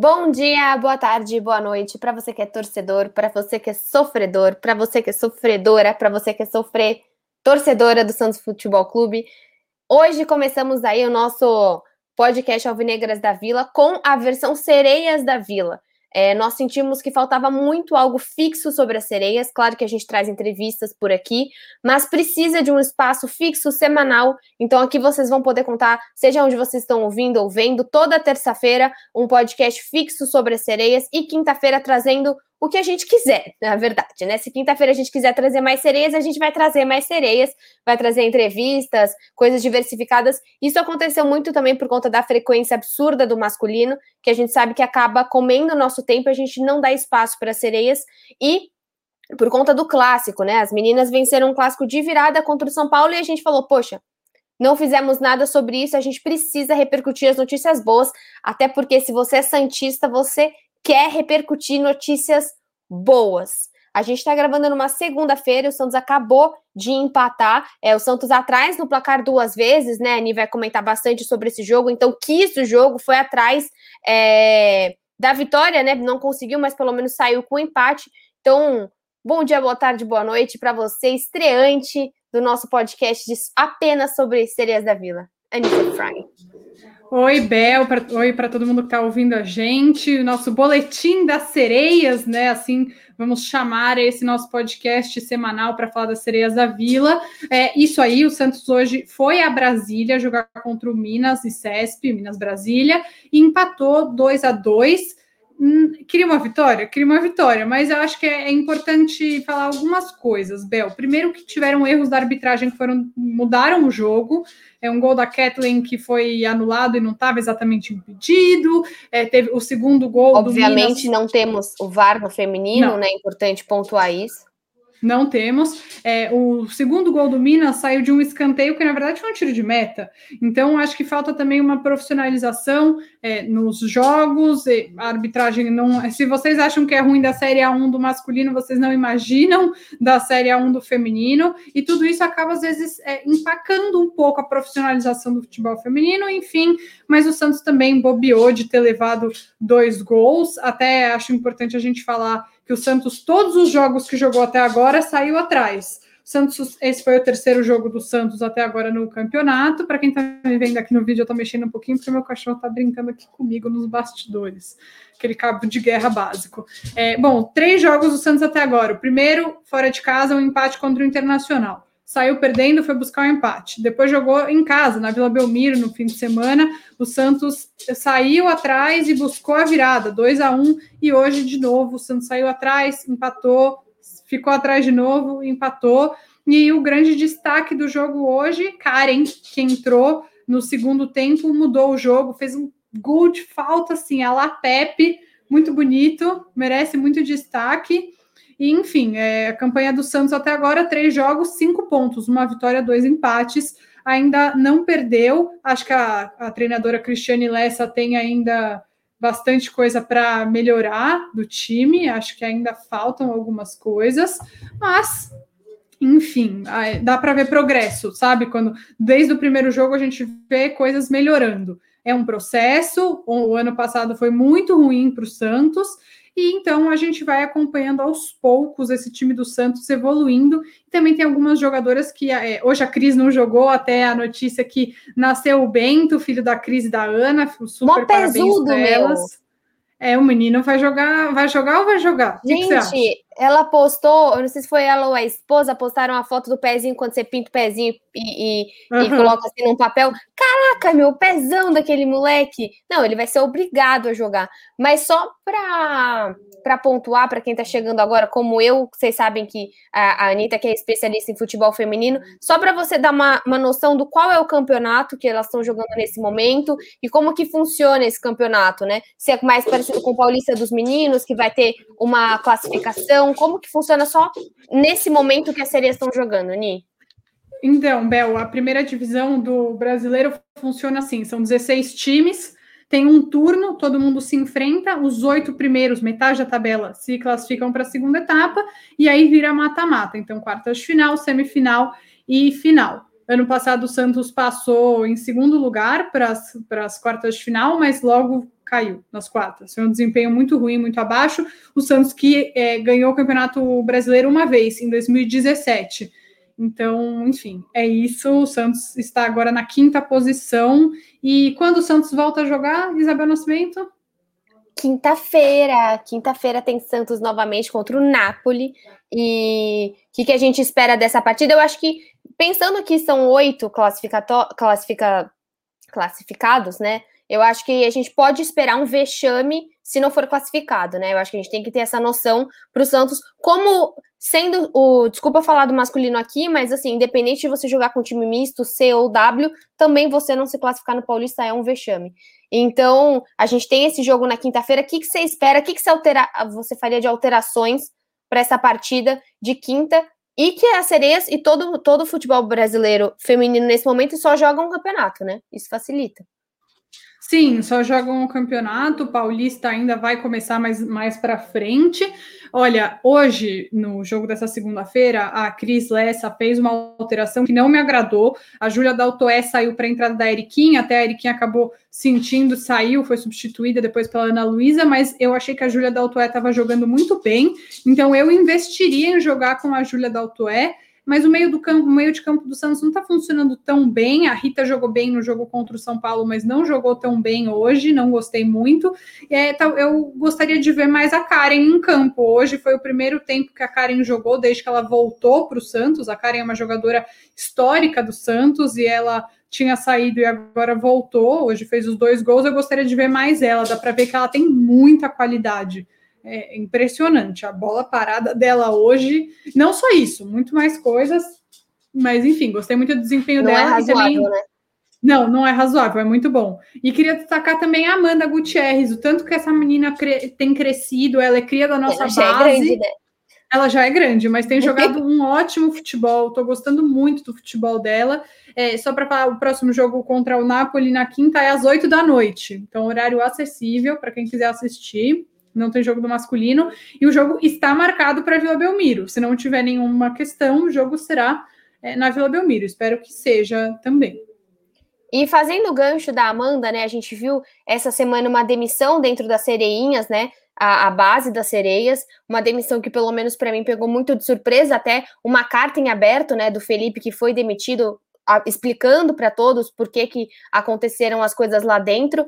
Bom dia, boa tarde, boa noite para você que é torcedor, para você que é sofredor, para você que é sofredora, para você que é sofrer torcedora do Santos Futebol Clube. Hoje começamos aí o nosso podcast Alvinegras da Vila com a versão Sereias da Vila. É, nós sentimos que faltava muito algo fixo sobre as sereias. Claro que a gente traz entrevistas por aqui, mas precisa de um espaço fixo semanal. Então aqui vocês vão poder contar, seja onde vocês estão ouvindo ou vendo, toda terça-feira um podcast fixo sobre as sereias e quinta-feira trazendo o que a gente quiser, na verdade, né? Se quinta-feira a gente quiser trazer mais sereias, a gente vai trazer mais sereias, vai trazer entrevistas, coisas diversificadas. Isso aconteceu muito também por conta da frequência absurda do masculino, que a gente sabe que acaba comendo o nosso tempo, a gente não dá espaço para sereias e por conta do clássico, né? As meninas venceram um clássico de virada contra o São Paulo e a gente falou, poxa, não fizemos nada sobre isso, a gente precisa repercutir as notícias boas, até porque se você é santista, você quer repercutir notícias boas. A gente está gravando numa segunda-feira, o Santos acabou de empatar. É, o Santos atrás no placar duas vezes, né? A Ani vai comentar bastante sobre esse jogo, então quis o jogo, foi atrás é, da vitória, né? Não conseguiu, mas pelo menos saiu com empate. Então, bom dia, boa tarde, boa noite para você, estreante do nosso podcast apenas sobre sereias da Vila. Anitta Fry. Oi, Bel, pra, oi para todo mundo que está ouvindo a gente, o nosso boletim das sereias, né? Assim, vamos chamar esse nosso podcast semanal para falar das sereias da Vila. É isso aí, o Santos hoje foi a Brasília jogar contra o Minas e CESP, Minas Brasília, e empatou 2 a 2 hum, queria uma vitória? Queria uma vitória, mas eu acho que é, é, importante falar algumas coisas, Bel. Primeiro que tiveram erros da arbitragem que foram mudaram o jogo é um gol da Kathleen que foi anulado e não estava exatamente impedido. É, teve o segundo gol. Obviamente Minas... não temos o VAR no feminino, não. né? É importante pontuar isso. Não temos. É, o segundo gol do Minas saiu de um escanteio que, na verdade, foi um tiro de meta. Então, acho que falta também uma profissionalização é, nos jogos. a arbitragem não. Se vocês acham que é ruim da Série A1 do masculino, vocês não imaginam da Série A1 do feminino. E tudo isso acaba, às vezes, é, empacando um pouco a profissionalização do futebol feminino, enfim. Mas o Santos também bobeou de ter levado dois gols. Até acho importante a gente falar que o Santos, todos os jogos que jogou até agora, saiu atrás. O Santos, esse foi o terceiro jogo do Santos até agora no campeonato. Para quem está me vendo aqui no vídeo, eu estou mexendo um pouquinho, porque meu cachorro está brincando aqui comigo nos bastidores. Aquele cabo de guerra básico. É, bom, três jogos do Santos até agora. O primeiro, fora de casa, um empate contra o Internacional saiu perdendo, foi buscar o um empate. Depois jogou em casa, na Vila Belmiro, no fim de semana. O Santos saiu atrás e buscou a virada, 2 a 1 E hoje, de novo, o Santos saiu atrás, empatou, ficou atrás de novo, empatou. E o grande destaque do jogo hoje, Karen, que entrou no segundo tempo, mudou o jogo, fez um gol de falta, assim, a la Pepe, muito bonito, merece muito destaque. E, enfim, é, a campanha do Santos até agora, três jogos, cinco pontos, uma vitória, dois empates. Ainda não perdeu. Acho que a, a treinadora Cristiane Lessa tem ainda bastante coisa para melhorar do time. Acho que ainda faltam algumas coisas, mas enfim, dá para ver progresso, sabe? Quando desde o primeiro jogo a gente vê coisas melhorando. É um processo. O ano passado foi muito ruim para o Santos e então a gente vai acompanhando aos poucos esse time do Santos evoluindo. E também tem algumas jogadoras que é, hoje a Cris não jogou, até a notícia que nasceu o Bento, filho da Cris e da Ana. Super Mó parabéns para elas. É, o menino vai jogar, vai jogar ou vai jogar? Gente, ela postou, eu não sei se foi ela ou a esposa, postaram a foto do pezinho quando você pinta o pezinho e, e, uhum. e coloca assim num papel. Caraca, meu pezão daquele moleque. Não, ele vai ser obrigado a jogar. Mas só para para pontuar para quem está chegando agora, como eu, vocês sabem que a, a Anitta, que é especialista em futebol feminino, só para você dar uma, uma noção do qual é o campeonato que elas estão jogando nesse momento e como que funciona esse campeonato, né? Se é mais parecido com o Paulista dos Meninos, que vai ter uma classificação, como que funciona só nesse momento que as séries estão jogando, Ni? Então, Bel, a primeira divisão do brasileiro funciona assim: são 16 times, tem um turno, todo mundo se enfrenta, os oito primeiros, metade da tabela, se classificam para a segunda etapa, e aí vira mata-mata. Então, quartas de final, semifinal e final. Ano passado o Santos passou em segundo lugar para as quartas de final, mas logo caiu nas quartas. Foi um desempenho muito ruim, muito abaixo. O Santos que é, ganhou o Campeonato Brasileiro uma vez, em 2017. Então, enfim, é isso. O Santos está agora na quinta posição. E quando o Santos volta a jogar, Isabel Nascimento? Quinta-feira. Quinta-feira tem Santos novamente contra o Napoli. E o que, que, a gente espera dessa partida? Eu acho que, pensando que são oito classifica classificados, né? Eu acho que a gente pode esperar um vexame se não for classificado, né? Eu acho que a gente tem que ter essa noção para o Santos, como sendo o. Desculpa falar do masculino aqui, mas assim, independente de você jogar com time misto, C ou W, também você não se classificar no Paulista é um vexame. Então, a gente tem esse jogo na quinta-feira. O que, que você espera? O que, que você, altera, você faria de alterações para essa partida de quinta? E que as sereias e todo, todo o futebol brasileiro feminino nesse momento só jogam um campeonato, né? Isso facilita. Sim, só jogam o campeonato. O Paulista ainda vai começar mais, mais para frente. Olha, hoje, no jogo dessa segunda-feira, a Cris Lessa fez uma alteração que não me agradou. A Júlia Daltoé saiu para a entrada da Eriquinha, até a Eriquinha acabou sentindo, saiu, foi substituída depois pela Ana Luísa, mas eu achei que a Júlia Daltoé estava jogando muito bem. Então, eu investiria em jogar com a Júlia Daltoé mas o meio do campo, o meio de campo do Santos não está funcionando tão bem. A Rita jogou bem no jogo contra o São Paulo, mas não jogou tão bem hoje, não gostei muito. É, eu gostaria de ver mais a Karen em campo. Hoje foi o primeiro tempo que a Karen jogou desde que ela voltou para o Santos. A Karen é uma jogadora histórica do Santos e ela tinha saído e agora voltou. Hoje fez os dois gols. Eu gostaria de ver mais ela. Dá para ver que ela tem muita qualidade é impressionante. A bola parada dela hoje, não só isso, muito mais coisas, mas enfim, gostei muito do desempenho não dela. É razoável, também... né? Não, não é razoável, é muito bom. E queria destacar também a Amanda Gutierrez, o tanto que essa menina cre... tem crescido, ela é cria da nossa ela base. Já é grande, né? Ela já é grande, mas tem jogado um ótimo futebol. Estou gostando muito do futebol dela. É, só para falar, o próximo jogo contra o Napoli na quinta é às oito da noite. Então, horário acessível para quem quiser assistir não tem jogo do masculino, e o jogo está marcado para Vila Belmiro. Se não tiver nenhuma questão, o jogo será é, na Vila Belmiro. Espero que seja também. E fazendo o gancho da Amanda, né? A gente viu essa semana uma demissão dentro das sereinhas, né? A, a base das sereias, uma demissão que pelo menos para mim pegou muito de surpresa, até uma carta em aberto, né, do Felipe que foi demitido, a, explicando para todos por que, que aconteceram as coisas lá dentro.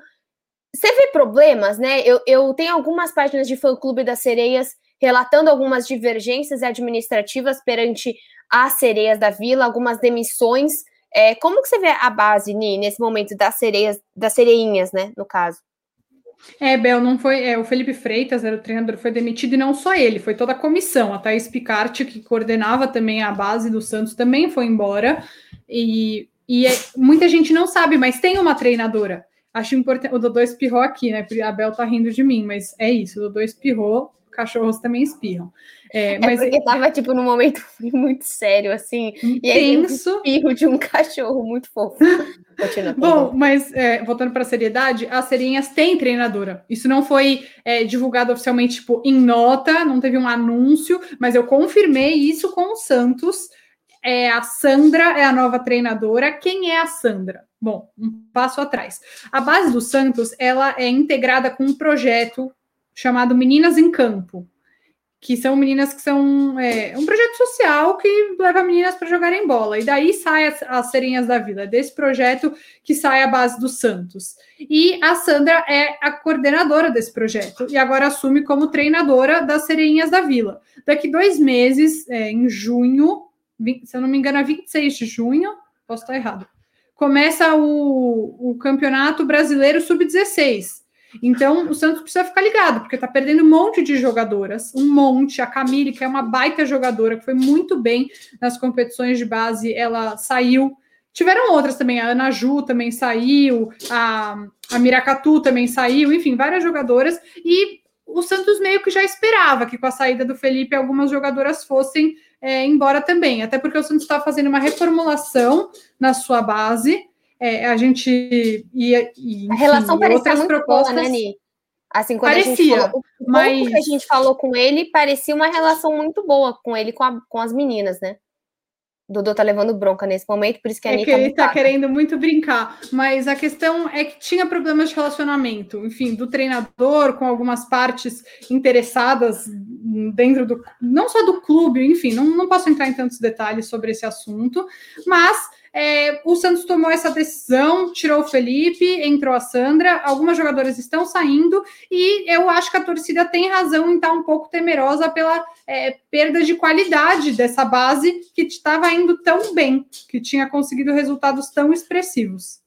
Você vê problemas, né? Eu, eu tenho algumas páginas de fã-clube das sereias relatando algumas divergências administrativas perante as sereias da vila, algumas demissões. É, como que você vê a base, Ni, nesse momento das sereias, das sereinhas, né, no caso? É, Bel, não foi. É, o Felipe Freitas era o treinador, foi demitido, e não só ele, foi toda a comissão. A Thaís Picarte, que coordenava também a base do Santos, também foi embora. E, e é, muita gente não sabe, mas tem uma treinadora. Acho importante. O Dodô espirrou aqui, né? A Bel tá rindo de mim, mas é isso. O Dodô espirrou, cachorros também espirram. É, é mas é porque tava, tipo, num momento muito sério, assim. Intenso. E aí, um espirro de um cachorro muito fofo. Continua, Bom, bom, mas é, voltando para a seriedade, as serinhas têm treinadora. Isso não foi é, divulgado oficialmente, tipo, em nota, não teve um anúncio, mas eu confirmei isso com o Santos. É, a Sandra é a nova treinadora. Quem é a Sandra? Bom, um passo atrás. A base do Santos, ela é integrada com um projeto chamado Meninas em Campo, que são meninas que são é, um projeto social que leva meninas para jogarem bola. E daí sai as, as serinhas da vila, desse projeto que sai a base do Santos. E a Sandra é a coordenadora desse projeto e agora assume como treinadora das serinhas da vila. Daqui dois meses, é, em junho, se eu não me engano, é 26 de junho, posso estar errado começa o, o Campeonato Brasileiro Sub-16. Então, o Santos precisa ficar ligado, porque está perdendo um monte de jogadoras, um monte. A Camille, que é uma baita jogadora, que foi muito bem nas competições de base, ela saiu. Tiveram outras também, a Ana Ju também saiu, a, a Miracatu também saiu, enfim, várias jogadoras. E o Santos meio que já esperava que com a saída do Felipe algumas jogadoras fossem é, embora também, até porque o Santos está fazendo uma reformulação na sua base. É, a gente ia. E, a relação parecia outras muito propostas. Boa, né, Ni? Assim, quando parecia, a gente falou, o mas... que a gente falou com ele, parecia uma relação muito boa com ele, com, a, com as meninas, né? Dodô tá levando bronca nesse momento, por isso que a é Anitta. Que ele tá querendo muito brincar, mas a questão é que tinha problemas de relacionamento, enfim, do treinador com algumas partes interessadas dentro do. não só do clube, enfim, não, não posso entrar em tantos detalhes sobre esse assunto, mas é, o Santos tomou essa decisão, tirou o Felipe, entrou a Sandra. Algumas jogadoras estão saindo e eu acho que a torcida tem razão em estar um pouco temerosa pela é, perda de qualidade dessa base que estava indo tão bem, que tinha conseguido resultados tão expressivos.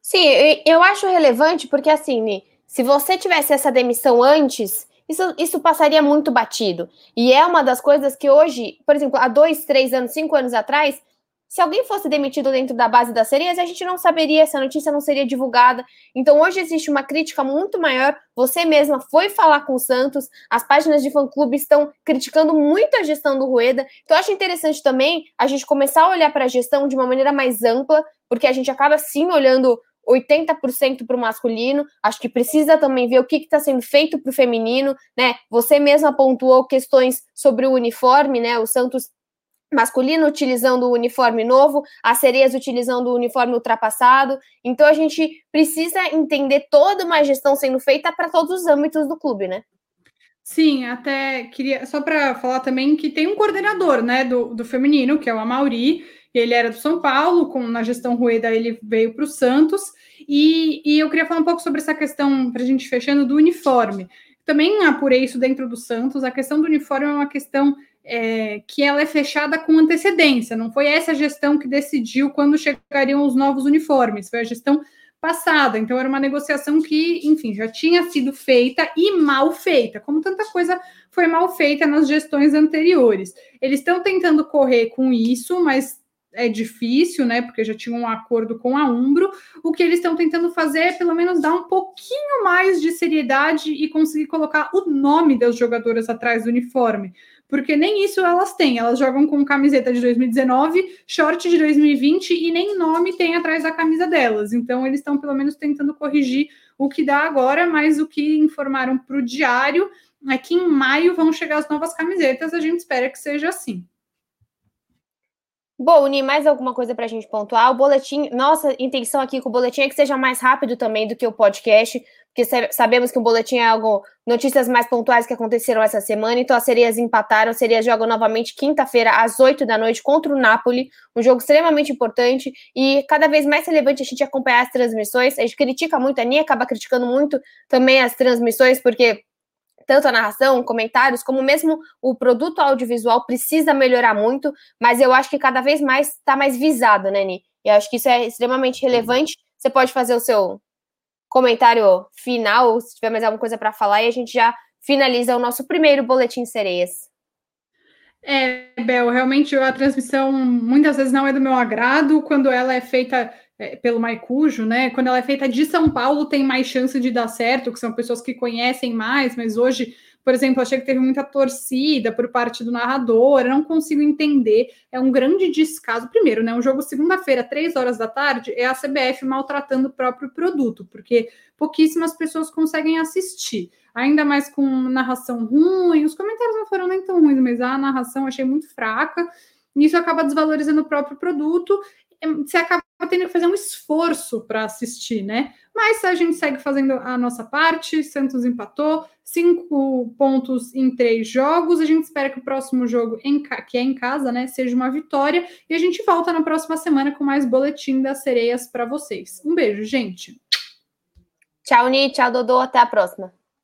Sim, eu acho relevante porque assim, se você tivesse essa demissão antes, isso, isso passaria muito batido. E é uma das coisas que hoje, por exemplo, há dois, três anos, cinco anos atrás, se alguém fosse demitido dentro da base das sereias, a gente não saberia, essa notícia não seria divulgada. Então, hoje existe uma crítica muito maior. Você mesma foi falar com o Santos, as páginas de fã-clube estão criticando muito a gestão do Rueda. Então, eu acho interessante também a gente começar a olhar para a gestão de uma maneira mais ampla, porque a gente acaba sim olhando 80% para o masculino. Acho que precisa também ver o que está sendo feito para o feminino, né? Você mesma pontuou questões sobre o uniforme, né? O Santos masculino utilizando o uniforme novo, as sereias utilizando o uniforme ultrapassado. Então a gente precisa entender toda uma gestão sendo feita para todos os âmbitos do clube, né? Sim, até queria só para falar também que tem um coordenador, né, do, do feminino, que é o Amauri, ele era do São Paulo, com, na gestão Rueda ele veio para o Santos, e, e eu queria falar um pouco sobre essa questão, para a gente fechando, do uniforme. Também apurei isso dentro do Santos, a questão do uniforme é uma questão é, que ela é fechada com antecedência, não foi essa gestão que decidiu quando chegariam os novos uniformes, foi a gestão passada. Então, era uma negociação que, enfim, já tinha sido feita e mal feita, como tanta coisa foi mal feita nas gestões anteriores. Eles estão tentando correr com isso, mas é difícil, né? Porque já tinha um acordo com a Umbro. O que eles estão tentando fazer é pelo menos dar um pouquinho mais de seriedade e conseguir colocar o nome das jogadoras atrás do uniforme. Porque nem isso elas têm. Elas jogam com camiseta de 2019, short de 2020 e nem nome tem atrás da camisa delas. Então eles estão pelo menos tentando corrigir o que dá agora, mas o que informaram para o diário é que em maio vão chegar as novas camisetas. A gente espera que seja assim. Bom, Uni, mais alguma coisa para a gente pontuar? O boletim, nossa intenção aqui com o boletim é que seja mais rápido também do que o podcast, porque sabemos que o boletim é algo, notícias mais pontuais que aconteceram essa semana, então as sereias empataram, as sereias jogam novamente quinta-feira às 8 da noite contra o Napoli, um jogo extremamente importante e cada vez mais relevante a gente acompanhar as transmissões, a gente critica muito, a Nia acaba criticando muito também as transmissões, porque tanto a narração, comentários, como mesmo o produto audiovisual precisa melhorar muito, mas eu acho que cada vez mais está mais visado, né, Ni? E eu acho que isso é extremamente relevante. Você pode fazer o seu comentário final, se tiver mais alguma coisa para falar, e a gente já finaliza o nosso primeiro Boletim Sereias. É, Bel, realmente a transmissão muitas vezes não é do meu agrado quando ela é feita é, pelo Maicujo, né? Quando ela é feita de São Paulo, tem mais chance de dar certo, que são pessoas que conhecem mais, mas hoje, por exemplo, achei que teve muita torcida por parte do narrador, não consigo entender. É um grande descaso. Primeiro, né? Um jogo segunda-feira, três horas da tarde, é a CBF maltratando o próprio produto, porque pouquíssimas pessoas conseguem assistir. Ainda mais com narração ruim, os comentários não foram nem tão ruins, mas a narração achei muito fraca. Isso acaba desvalorizando o próprio produto você acaba tendo que fazer um esforço para assistir, né? Mas a gente segue fazendo a nossa parte. Santos empatou, cinco pontos em três jogos. A gente espera que o próximo jogo, em, que é em casa, né, seja uma vitória. E a gente volta na próxima semana com mais boletim das sereias para vocês. Um beijo, gente. Tchau, Ni. Tchau, Dodô. Até a próxima.